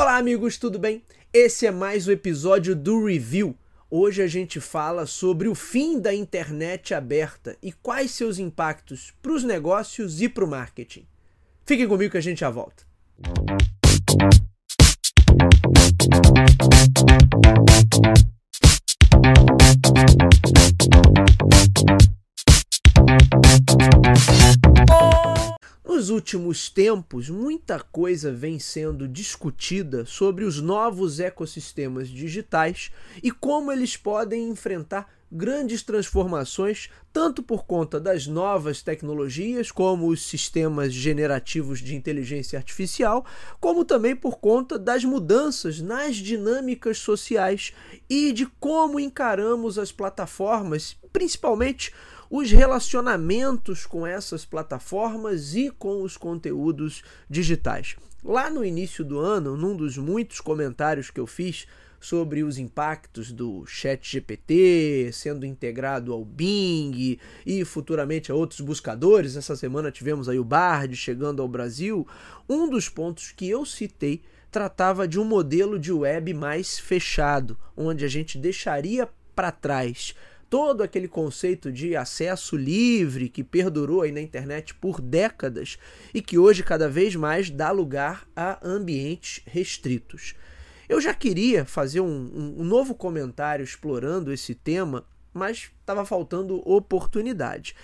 Olá, amigos, tudo bem? Esse é mais um episódio do Review. Hoje a gente fala sobre o fim da internet aberta e quais seus impactos para os negócios e para o marketing. Fiquem comigo que a gente já volta. Nos últimos tempos, muita coisa vem sendo discutida sobre os novos ecossistemas digitais e como eles podem enfrentar grandes transformações, tanto por conta das novas tecnologias, como os sistemas generativos de inteligência artificial, como também por conta das mudanças nas dinâmicas sociais e de como encaramos as plataformas, principalmente os relacionamentos com essas plataformas e com os conteúdos digitais. Lá no início do ano, num dos muitos comentários que eu fiz sobre os impactos do Chat GPT sendo integrado ao Bing e futuramente a outros buscadores. Essa semana tivemos aí o Bard chegando ao Brasil. Um dos pontos que eu citei tratava de um modelo de web mais fechado, onde a gente deixaria para trás todo aquele conceito de acesso livre que perdurou aí na internet por décadas e que hoje cada vez mais dá lugar a ambientes restritos. Eu já queria fazer um, um novo comentário explorando esse tema, mas estava faltando oportunidade.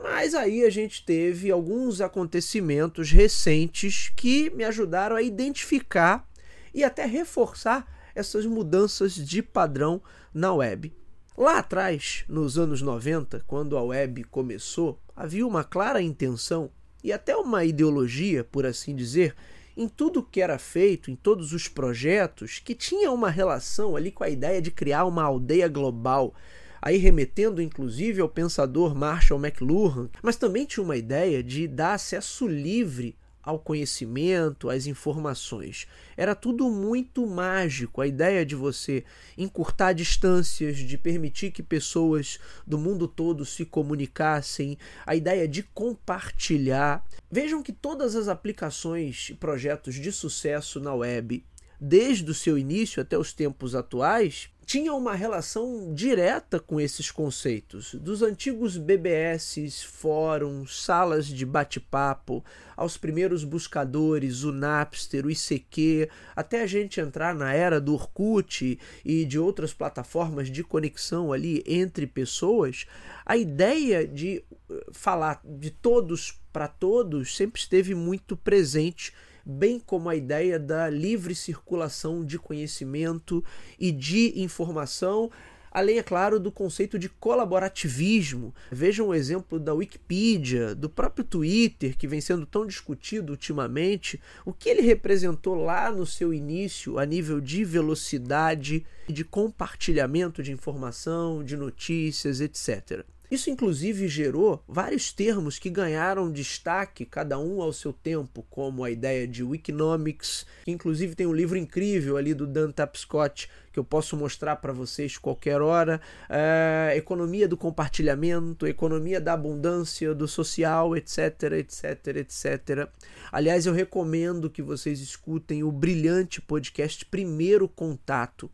Mas aí a gente teve alguns acontecimentos recentes que me ajudaram a identificar e até reforçar essas mudanças de padrão na web. Lá atrás, nos anos 90, quando a web começou, havia uma clara intenção e até uma ideologia, por assim dizer, em tudo que era feito, em todos os projetos, que tinha uma relação ali com a ideia de criar uma aldeia global, aí remetendo inclusive ao pensador Marshall McLuhan, mas também tinha uma ideia de dar acesso livre ao conhecimento, às informações. Era tudo muito mágico. A ideia de você encurtar distâncias, de permitir que pessoas do mundo todo se comunicassem, a ideia de compartilhar. Vejam que todas as aplicações e projetos de sucesso na web, desde o seu início até os tempos atuais, tinha uma relação direta com esses conceitos, dos antigos BBS, fóruns, salas de bate-papo, aos primeiros buscadores, o Napster, o ICQ, até a gente entrar na era do Orkut e de outras plataformas de conexão ali entre pessoas, a ideia de eh, falar de todos para todos sempre esteve muito presente bem como a ideia da livre circulação de conhecimento e de informação, além, é claro, do conceito de colaborativismo. Vejam o exemplo da Wikipedia, do próprio Twitter, que vem sendo tão discutido ultimamente, o que ele representou lá no seu início a nível de velocidade, de compartilhamento de informação, de notícias, etc. Isso, inclusive, gerou vários termos que ganharam destaque, cada um ao seu tempo, como a ideia de Wikinomics, que inclusive tem um livro incrível ali do Dan Tapscott que eu posso mostrar para vocês qualquer hora, é, economia do compartilhamento, economia da abundância, do social, etc, etc, etc. Aliás, eu recomendo que vocês escutem o brilhante podcast Primeiro Contato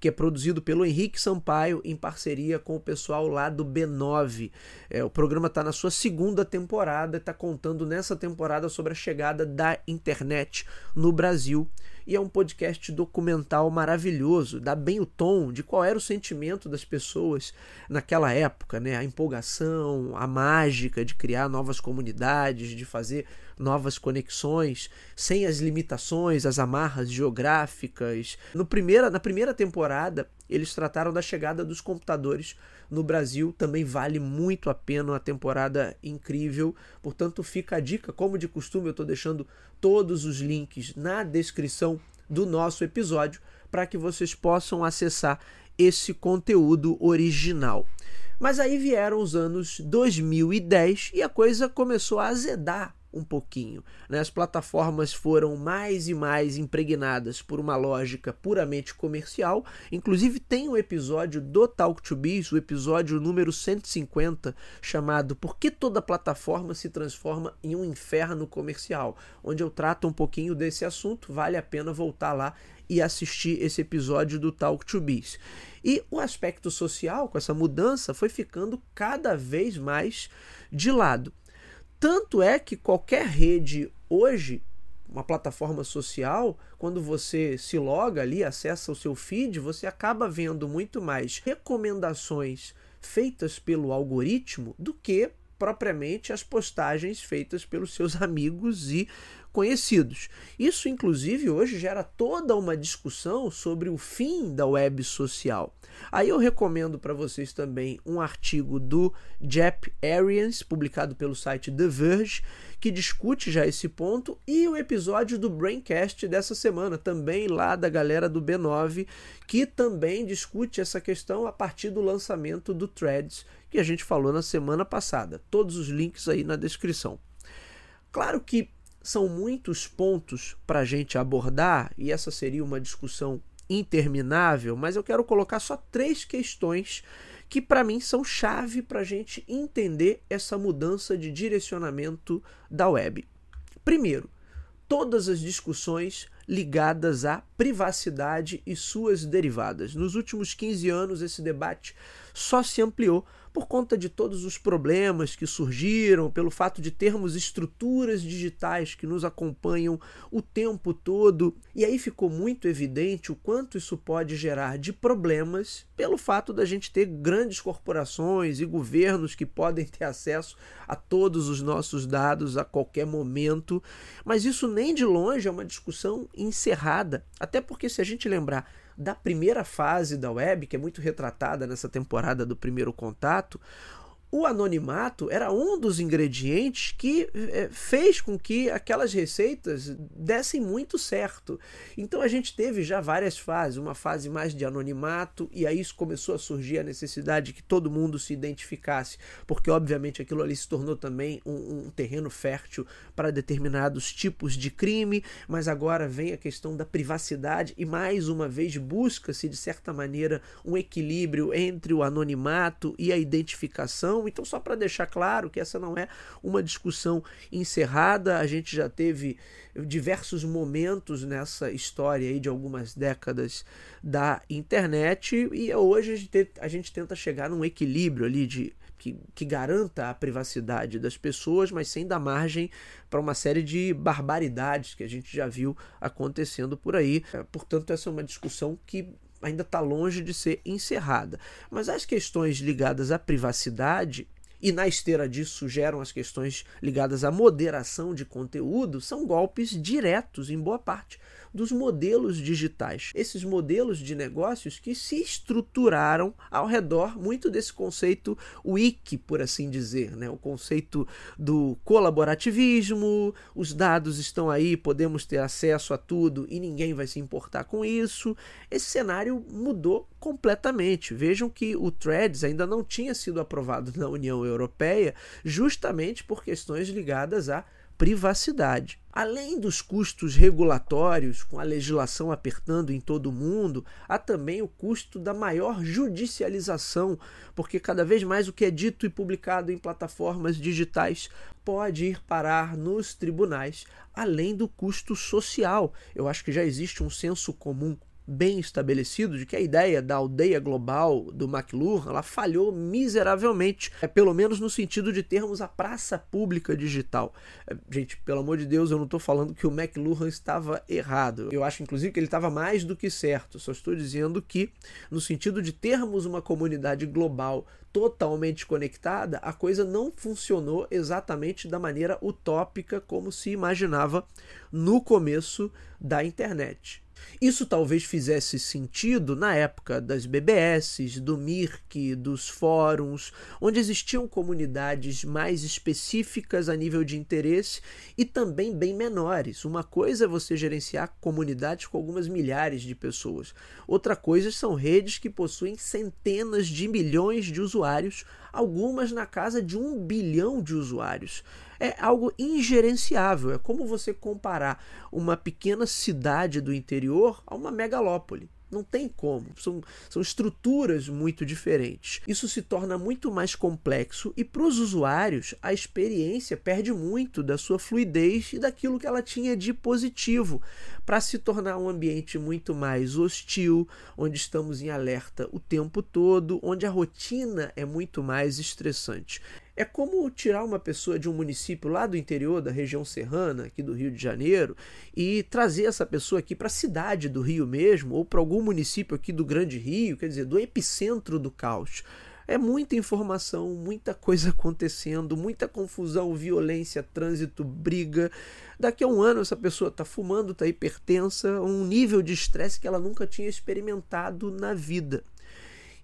que é produzido pelo Henrique Sampaio em parceria com o pessoal lá do B9. É, o programa está na sua segunda temporada, está contando nessa temporada sobre a chegada da internet no Brasil e é um podcast documental maravilhoso, dá bem o tom de qual era o sentimento das pessoas naquela época, né? A empolgação, a mágica de criar novas comunidades, de fazer novas conexões, sem as limitações, as amarras geográficas. No primeira, na primeira temporada, eles trataram da chegada dos computadores no Brasil. Também vale muito a pena, uma temporada incrível. Portanto, fica a dica, como de costume, eu estou deixando todos os links na descrição do nosso episódio para que vocês possam acessar esse conteúdo original. Mas aí vieram os anos 2010 e a coisa começou a azedar um pouquinho. Né? As plataformas foram mais e mais impregnadas por uma lógica puramente comercial. Inclusive, tem um episódio do Talk to Biz, o episódio número 150, chamado Por que toda plataforma se transforma em um inferno comercial? Onde eu trato um pouquinho desse assunto. Vale a pena voltar lá e assistir esse episódio do Talk to Biz. E o aspecto social, com essa mudança, foi ficando cada vez mais de lado. Tanto é que qualquer rede hoje, uma plataforma social, quando você se loga ali, acessa o seu feed, você acaba vendo muito mais recomendações feitas pelo algoritmo do que propriamente as postagens feitas pelos seus amigos e conhecidos. Isso, inclusive, hoje gera toda uma discussão sobre o fim da web social. Aí eu recomendo para vocês também um artigo do Jeff Arians, publicado pelo site The Verge, que discute já esse ponto, e o episódio do Braincast dessa semana, também lá da galera do B9, que também discute essa questão a partir do lançamento do Threads, que a gente falou na semana passada. Todos os links aí na descrição. Claro que são muitos pontos para a gente abordar, e essa seria uma discussão interminável, mas eu quero colocar só três questões que para mim são chave para a gente entender essa mudança de direcionamento da web. Primeiro, todas as discussões ligadas à privacidade e suas derivadas. Nos últimos 15 anos, esse debate só se ampliou por conta de todos os problemas que surgiram, pelo fato de termos estruturas digitais que nos acompanham o tempo todo. E aí ficou muito evidente o quanto isso pode gerar de problemas pelo fato da gente ter grandes corporações e governos que podem ter acesso a todos os nossos dados a qualquer momento. Mas isso nem de longe é uma discussão encerrada, até porque se a gente lembrar da primeira fase da web, que é muito retratada nessa temporada do primeiro contato, o anonimato era um dos ingredientes que é, fez com que aquelas receitas dessem muito certo. Então a gente teve já várias fases, uma fase mais de anonimato, e aí começou a surgir a necessidade que todo mundo se identificasse, porque obviamente aquilo ali se tornou também um, um terreno fértil para determinados tipos de crime, mas agora vem a questão da privacidade e mais uma vez busca-se de certa maneira um equilíbrio entre o anonimato e a identificação então, só para deixar claro que essa não é uma discussão encerrada, a gente já teve diversos momentos nessa história aí de algumas décadas da internet. E hoje a gente, tenta chegar num equilíbrio ali de que, que, garanta a privacidade das pessoas, mas sem dar margem para uma série de barbaridades que a gente já viu acontecendo por aí. Portanto, essa é uma discussão que ainda está longe de ser encerrada. Mas as questões ligadas à privacidade e na esteira disso geram as questões ligadas à moderação de conteúdo, são golpes diretos em boa parte dos modelos digitais. Esses modelos de negócios que se estruturaram ao redor muito desse conceito wiki, por assim dizer, né? o conceito do colaborativismo, os dados estão aí, podemos ter acesso a tudo e ninguém vai se importar com isso. Esse cenário mudou completamente. Vejam que o Threads ainda não tinha sido aprovado na União Europeia, justamente por questões ligadas a privacidade. Além dos custos regulatórios, com a legislação apertando em todo o mundo, há também o custo da maior judicialização, porque cada vez mais o que é dito e publicado em plataformas digitais pode ir parar nos tribunais, além do custo social. Eu acho que já existe um senso comum bem estabelecido de que a ideia da aldeia global do McLuhan ela falhou miseravelmente, é pelo menos no sentido de termos a praça pública digital. É, gente, pelo amor de Deus, eu não estou falando que o McLuhan estava errado. Eu acho, inclusive, que ele estava mais do que certo. Só estou dizendo que, no sentido de termos uma comunidade global totalmente conectada, a coisa não funcionou exatamente da maneira utópica como se imaginava no começo da internet. Isso talvez fizesse sentido na época das BBS, do Mirk, dos fóruns, onde existiam comunidades mais específicas a nível de interesse e também bem menores. Uma coisa é você gerenciar comunidades com algumas milhares de pessoas, outra coisa são redes que possuem centenas de milhões de usuários, algumas na casa de um bilhão de usuários. É algo ingerenciável. É como você comparar uma pequena cidade do interior a uma megalópole. Não tem como. São, são estruturas muito diferentes. Isso se torna muito mais complexo e, para os usuários, a experiência perde muito da sua fluidez e daquilo que ela tinha de positivo, para se tornar um ambiente muito mais hostil, onde estamos em alerta o tempo todo, onde a rotina é muito mais estressante. É como tirar uma pessoa de um município lá do interior, da região serrana, aqui do Rio de Janeiro, e trazer essa pessoa aqui para a cidade do Rio mesmo, ou para algum município aqui do Grande Rio, quer dizer, do epicentro do caos. É muita informação, muita coisa acontecendo, muita confusão, violência, trânsito, briga. Daqui a um ano essa pessoa está fumando, está hipertensa, um nível de estresse que ela nunca tinha experimentado na vida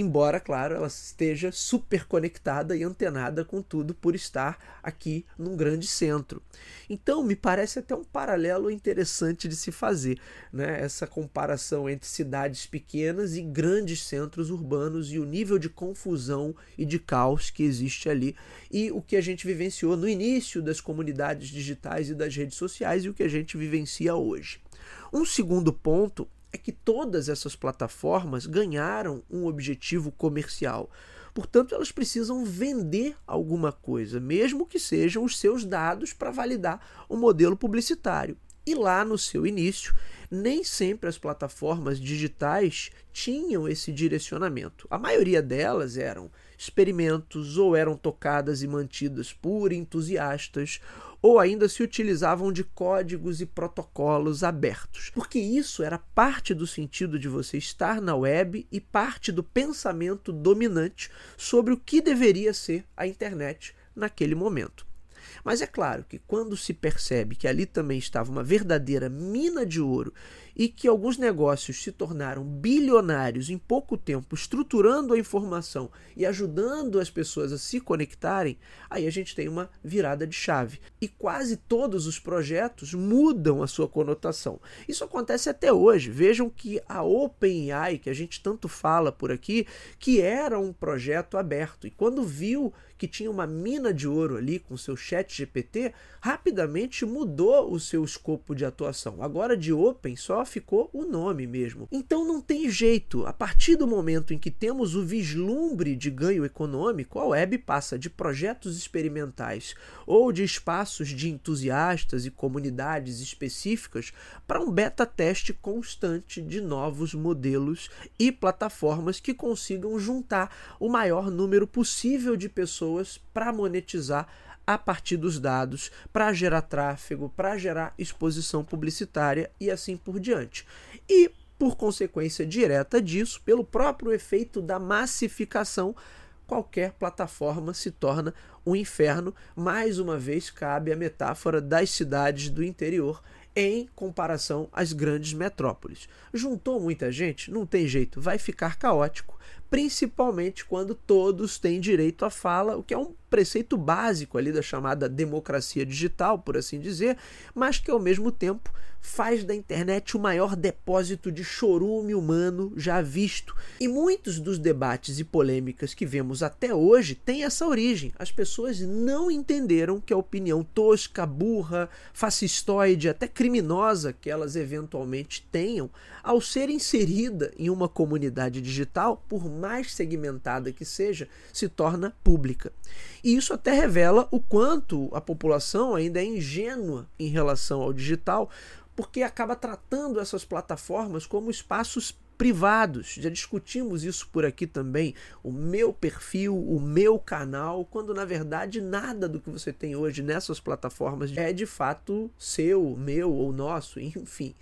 embora, claro, ela esteja super conectada e antenada com tudo por estar aqui num grande centro. Então, me parece até um paralelo interessante de se fazer, né? essa comparação entre cidades pequenas e grandes centros urbanos e o nível de confusão e de caos que existe ali e o que a gente vivenciou no início das comunidades digitais e das redes sociais e o que a gente vivencia hoje. Um segundo ponto é que todas essas plataformas ganharam um objetivo comercial. Portanto, elas precisam vender alguma coisa, mesmo que sejam os seus dados para validar o modelo publicitário. E lá no seu início, nem sempre as plataformas digitais tinham esse direcionamento. A maioria delas eram experimentos ou eram tocadas e mantidas por entusiastas ou ainda se utilizavam de códigos e protocolos abertos, porque isso era parte do sentido de você estar na web e parte do pensamento dominante sobre o que deveria ser a internet naquele momento. Mas é claro que quando se percebe que ali também estava uma verdadeira mina de ouro e que alguns negócios se tornaram bilionários em pouco tempo, estruturando a informação e ajudando as pessoas a se conectarem, aí a gente tem uma virada de chave. E quase todos os projetos mudam a sua conotação. Isso acontece até hoje. Vejam que a OpenAI, que a gente tanto fala por aqui, que era um projeto aberto, e quando viu que tinha uma mina de ouro ali com seu chat GPT, rapidamente mudou o seu escopo de atuação. Agora de Open só ficou o nome mesmo. Então não tem jeito. A partir do momento em que temos o vislumbre de ganho econômico, a web passa de projetos experimentais ou de espaços de entusiastas e comunidades específicas para um beta teste constante de novos modelos e plataformas que consigam juntar o maior número possível de pessoas para monetizar a partir dos dados para gerar tráfego, para gerar exposição publicitária e assim por diante. E, por consequência direta disso, pelo próprio efeito da massificação, qualquer plataforma se torna um inferno. Mais uma vez, cabe a metáfora das cidades do interior em comparação às grandes metrópoles. Juntou muita gente? Não tem jeito, vai ficar caótico principalmente quando todos têm direito à fala, o que é um preceito básico ali da chamada democracia digital, por assim dizer, mas que ao mesmo tempo faz da internet o maior depósito de chorume humano já visto. E muitos dos debates e polêmicas que vemos até hoje têm essa origem. As pessoas não entenderam que a opinião tosca, burra, fascistoide, até criminosa que elas eventualmente tenham, ao ser inserida em uma comunidade digital, por mais segmentada que seja, se torna pública. E isso até revela o quanto a população ainda é ingênua em relação ao digital, porque acaba tratando essas plataformas como espaços privados. Já discutimos isso por aqui também. O meu perfil, o meu canal, quando na verdade nada do que você tem hoje nessas plataformas é de fato seu, meu ou nosso, enfim.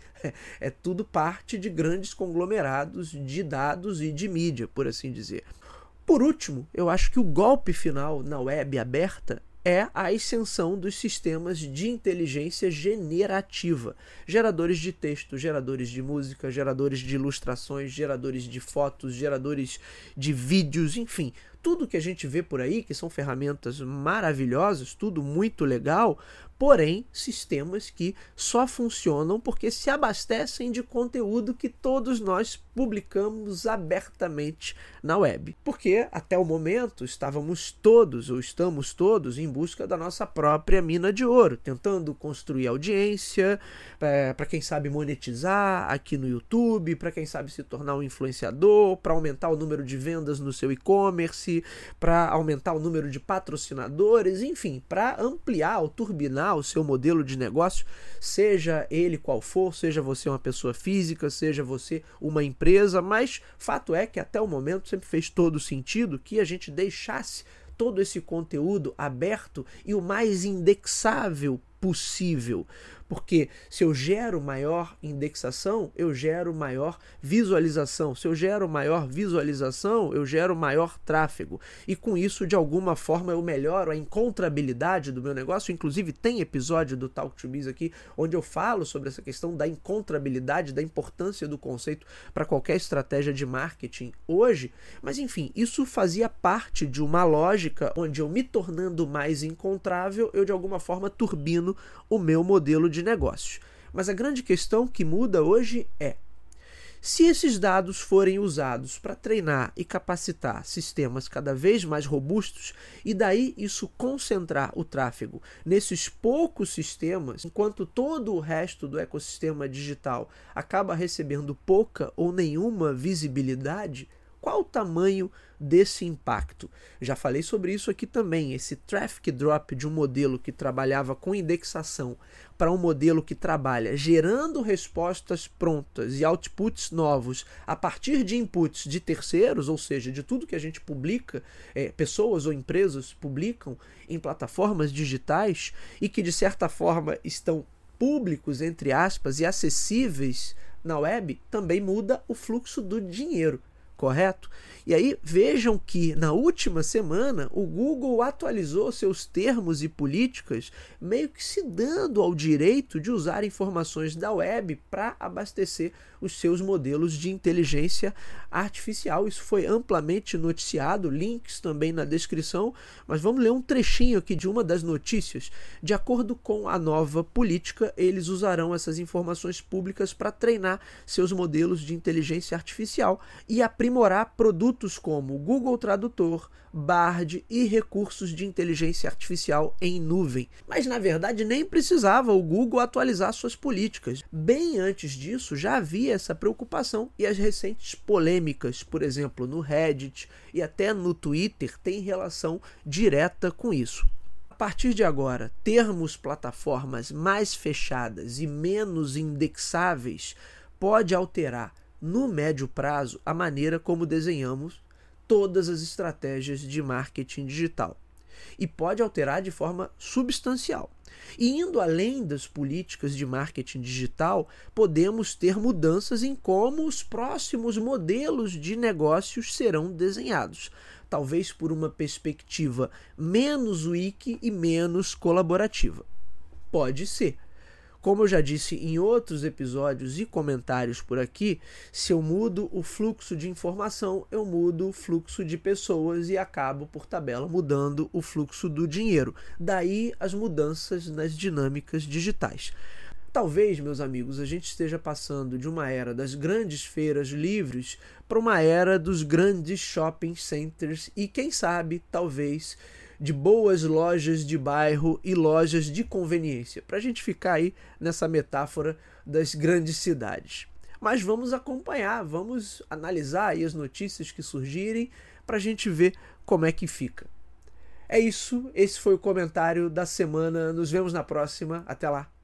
É, tudo parte de grandes conglomerados de dados e de mídia, por assim dizer. Por último, eu acho que o golpe final na web aberta é a ascensão dos sistemas de inteligência generativa, geradores de texto, geradores de música, geradores de ilustrações, geradores de fotos, geradores de vídeos, enfim, tudo que a gente vê por aí, que são ferramentas maravilhosas, tudo muito legal, porém sistemas que só funcionam porque se abastecem de conteúdo que todos nós publicamos abertamente na web. Porque até o momento estávamos todos ou estamos todos em busca da nossa própria mina de ouro, tentando construir audiência, é, para quem sabe monetizar aqui no YouTube, para quem sabe se tornar um influenciador, para aumentar o número de vendas no seu e-commerce, para aumentar o número de patrocinadores, enfim, para ampliar ou turbinar o seu modelo de negócio, seja ele qual for, seja você uma pessoa física, seja você uma empresa, mas fato é que até o momento sempre fez todo sentido que a gente deixasse todo esse conteúdo aberto e o mais indexável possível. Porque se eu gero maior indexação, eu gero maior visualização. Se eu gero maior visualização, eu gero maior tráfego. E com isso, de alguma forma, eu melhoro a encontrabilidade do meu negócio. Inclusive, tem episódio do Talk to Biz aqui onde eu falo sobre essa questão da encontrabilidade, da importância do conceito para qualquer estratégia de marketing hoje. Mas enfim, isso fazia parte de uma lógica onde eu me tornando mais encontrável, eu de alguma forma turbino o meu modelo de de negócios. Mas a grande questão que muda hoje é: se esses dados forem usados para treinar e capacitar sistemas cada vez mais robustos, e daí isso concentrar o tráfego nesses poucos sistemas, enquanto todo o resto do ecossistema digital acaba recebendo pouca ou nenhuma visibilidade, qual o tamanho desse impacto? Já falei sobre isso aqui também. Esse traffic drop de um modelo que trabalhava com indexação para um modelo que trabalha gerando respostas prontas e outputs novos a partir de inputs de terceiros, ou seja, de tudo que a gente publica, é, pessoas ou empresas publicam em plataformas digitais e que de certa forma estão públicos, entre aspas, e acessíveis na web, também muda o fluxo do dinheiro correto? E aí vejam que na última semana o Google atualizou seus termos e políticas, meio que se dando ao direito de usar informações da web para abastecer os seus modelos de inteligência artificial. Isso foi amplamente noticiado, links também na descrição, mas vamos ler um trechinho aqui de uma das notícias. De acordo com a nova política, eles usarão essas informações públicas para treinar seus modelos de inteligência artificial e aprimorar produtos como Google Tradutor, Bard e recursos de inteligência artificial em nuvem. Mas na verdade nem precisava o Google atualizar suas políticas. Bem antes disso já havia essa preocupação e as recentes polêmicas, por exemplo, no Reddit e até no Twitter, têm relação direta com isso. A partir de agora, termos plataformas mais fechadas e menos indexáveis pode alterar no médio prazo a maneira como desenhamos todas as estratégias de marketing digital e pode alterar de forma substancial. E indo além das políticas de marketing digital, podemos ter mudanças em como os próximos modelos de negócios serão desenhados, talvez por uma perspectiva menos wiki e menos colaborativa. Pode ser, como eu já disse em outros episódios e comentários por aqui, se eu mudo o fluxo de informação, eu mudo o fluxo de pessoas e acabo, por tabela, mudando o fluxo do dinheiro. Daí as mudanças nas dinâmicas digitais. Talvez, meus amigos, a gente esteja passando de uma era das grandes feiras livres para uma era dos grandes shopping centers e, quem sabe, talvez de boas lojas de bairro e lojas de conveniência, para a gente ficar aí nessa metáfora das grandes cidades. Mas vamos acompanhar, vamos analisar aí as notícias que surgirem para a gente ver como é que fica. É isso, esse foi o comentário da semana. Nos vemos na próxima. Até lá.